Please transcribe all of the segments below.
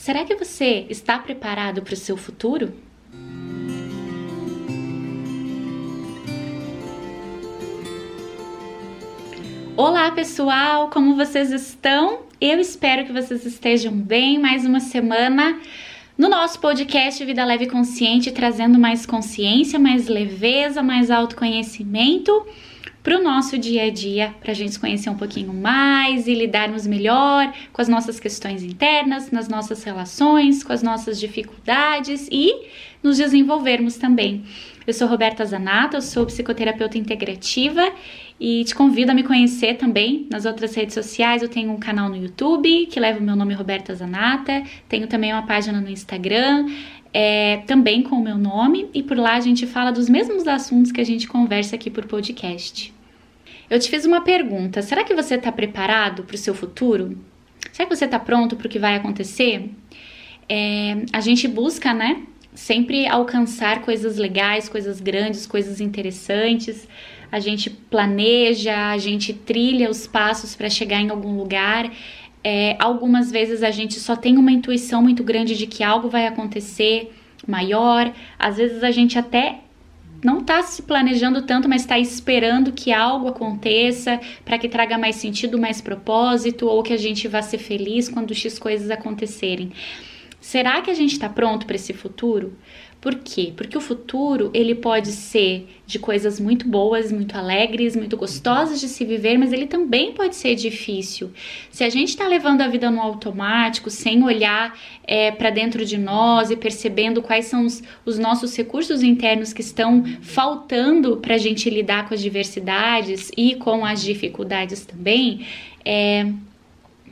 Será que você está preparado para o seu futuro? Olá pessoal, como vocês estão? Eu espero que vocês estejam bem. Mais uma semana no nosso podcast Vida Leve Consciente, trazendo mais consciência, mais leveza, mais autoconhecimento para o nosso dia a dia, para a gente conhecer um pouquinho mais e lidarmos melhor com as nossas questões internas, nas nossas relações, com as nossas dificuldades e nos desenvolvermos também. Eu sou Roberta Zanata, eu sou psicoterapeuta integrativa e te convido a me conhecer também nas outras redes sociais. Eu tenho um canal no YouTube que leva o meu nome Roberta Zanata, tenho também uma página no Instagram é, também com o meu nome, e por lá a gente fala dos mesmos assuntos que a gente conversa aqui por podcast. Eu te fiz uma pergunta: será que você está preparado para o seu futuro? Será que você está pronto para o que vai acontecer? É, a gente busca, né? Sempre alcançar coisas legais, coisas grandes, coisas interessantes. A gente planeja, a gente trilha os passos para chegar em algum lugar é, algumas vezes a gente só tem uma intuição muito grande de que algo vai acontecer maior. Às vezes a gente até não está se planejando tanto, mas está esperando que algo aconteça para que traga mais sentido, mais propósito, ou que a gente vá ser feliz quando X coisas acontecerem. Será que a gente está pronto para esse futuro? Por quê? Porque o futuro ele pode ser de coisas muito boas, muito alegres, muito gostosas de se viver, mas ele também pode ser difícil. Se a gente está levando a vida no automático, sem olhar é, para dentro de nós e percebendo quais são os, os nossos recursos internos que estão faltando para a gente lidar com as diversidades e com as dificuldades também, é,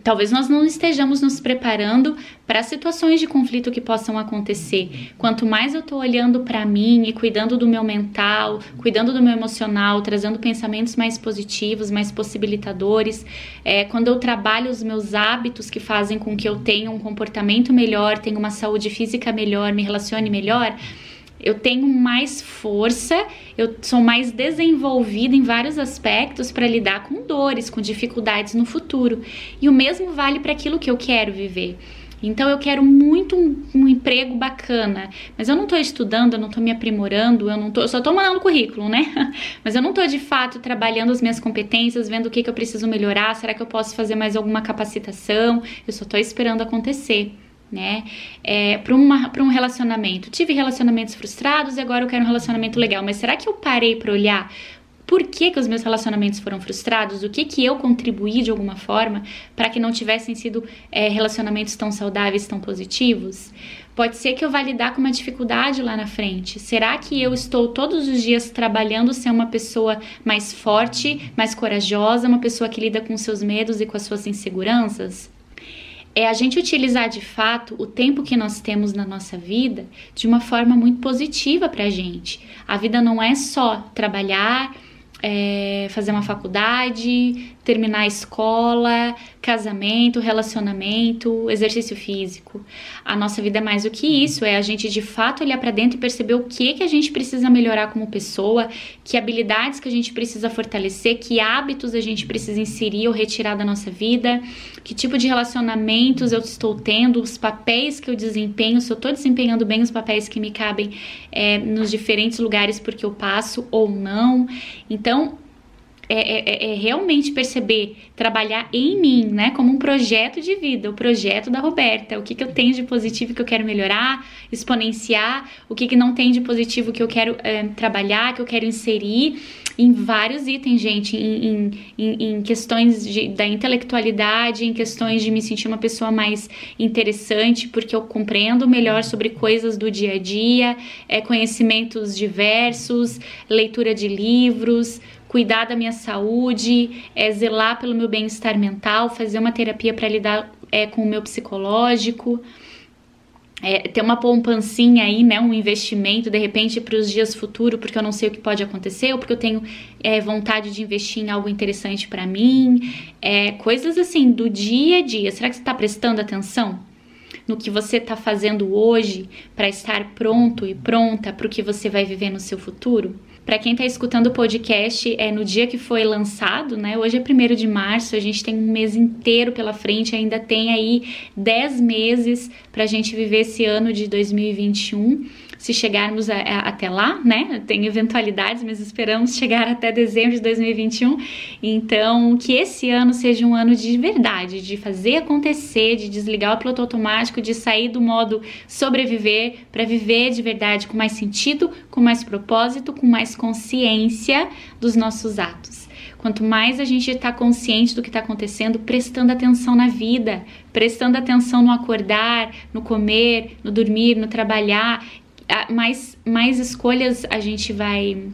Talvez nós não estejamos nos preparando para situações de conflito que possam acontecer. Quanto mais eu estou olhando para mim e cuidando do meu mental, cuidando do meu emocional, trazendo pensamentos mais positivos, mais possibilitadores, é, quando eu trabalho os meus hábitos que fazem com que eu tenha um comportamento melhor, tenha uma saúde física melhor, me relacione melhor eu tenho mais força, eu sou mais desenvolvida em vários aspectos para lidar com dores, com dificuldades no futuro. E o mesmo vale para aquilo que eu quero viver. Então eu quero muito um, um emprego bacana, mas eu não estou estudando, eu não estou me aprimorando, eu não tô, só estou mandando currículo, né? Mas eu não estou de fato trabalhando as minhas competências, vendo o que, que eu preciso melhorar, será que eu posso fazer mais alguma capacitação? Eu só estou esperando acontecer né? É, para um relacionamento. Tive relacionamentos frustrados e agora eu quero um relacionamento legal. Mas será que eu parei para olhar por que, que os meus relacionamentos foram frustrados? O que, que eu contribuí de alguma forma para que não tivessem sido é, relacionamentos tão saudáveis, tão positivos? Pode ser que eu vá lidar com uma dificuldade lá na frente. Será que eu estou todos os dias trabalhando ser uma pessoa mais forte, mais corajosa, uma pessoa que lida com seus medos e com as suas inseguranças? É a gente utilizar de fato o tempo que nós temos na nossa vida de uma forma muito positiva para a gente. A vida não é só trabalhar, é, fazer uma faculdade, terminar a escola, casamento, relacionamento, exercício físico. A nossa vida é mais do que isso, é a gente de fato olhar para dentro e perceber o que que a gente precisa melhorar como pessoa, que habilidades que a gente precisa fortalecer, que hábitos a gente precisa inserir ou retirar da nossa vida, que tipo de relacionamentos eu estou tendo, os papéis que eu desempenho, se eu estou desempenhando bem os papéis que me cabem é, nos diferentes lugares porque eu passo ou não. Então, então, é, é, é, realmente perceber, trabalhar em mim, né, como um projeto de vida, o projeto da Roberta, o que, que eu tenho de positivo que eu quero melhorar, exponenciar, o que, que não tem de positivo que eu quero é, trabalhar, que eu quero inserir em vários itens, gente, em, em, em questões de, da intelectualidade, em questões de me sentir uma pessoa mais interessante, porque eu compreendo melhor sobre coisas do dia a dia, é, conhecimentos diversos, leitura de livros, cuidar da minha saúde, é, zelar pelo meu bem-estar mental, fazer uma terapia para lidar é, com o meu psicológico. É, ter uma poupancinha aí, né, um investimento de repente para os dias futuros, porque eu não sei o que pode acontecer, ou porque eu tenho é, vontade de investir em algo interessante para mim, é, coisas assim do dia a dia. Será que você está prestando atenção no que você está fazendo hoje para estar pronto e pronta para o que você vai viver no seu futuro? Para quem está escutando o podcast, é no dia que foi lançado, né? Hoje é 1 de março, a gente tem um mês inteiro pela frente, ainda tem aí 10 meses para a gente viver esse ano de 2021 se chegarmos a, a, até lá, né? Tem eventualidades, mas esperamos chegar até dezembro de 2021. Então, que esse ano seja um ano de verdade, de fazer acontecer, de desligar o piloto automático, de sair do modo sobreviver para viver de verdade com mais sentido, com mais propósito, com mais consciência dos nossos atos. Quanto mais a gente está consciente do que está acontecendo, prestando atenção na vida, prestando atenção no acordar, no comer, no dormir, no trabalhar, mais, mais escolhas a gente vai.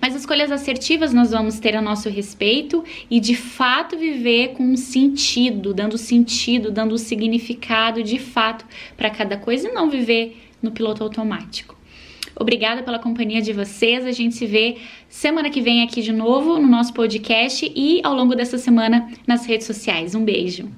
Mais escolhas assertivas nós vamos ter a nosso respeito e de fato viver com um sentido, dando sentido, dando significado de fato para cada coisa e não viver no piloto automático. Obrigada pela companhia de vocês. A gente se vê semana que vem aqui de novo no nosso podcast e ao longo dessa semana nas redes sociais. Um beijo.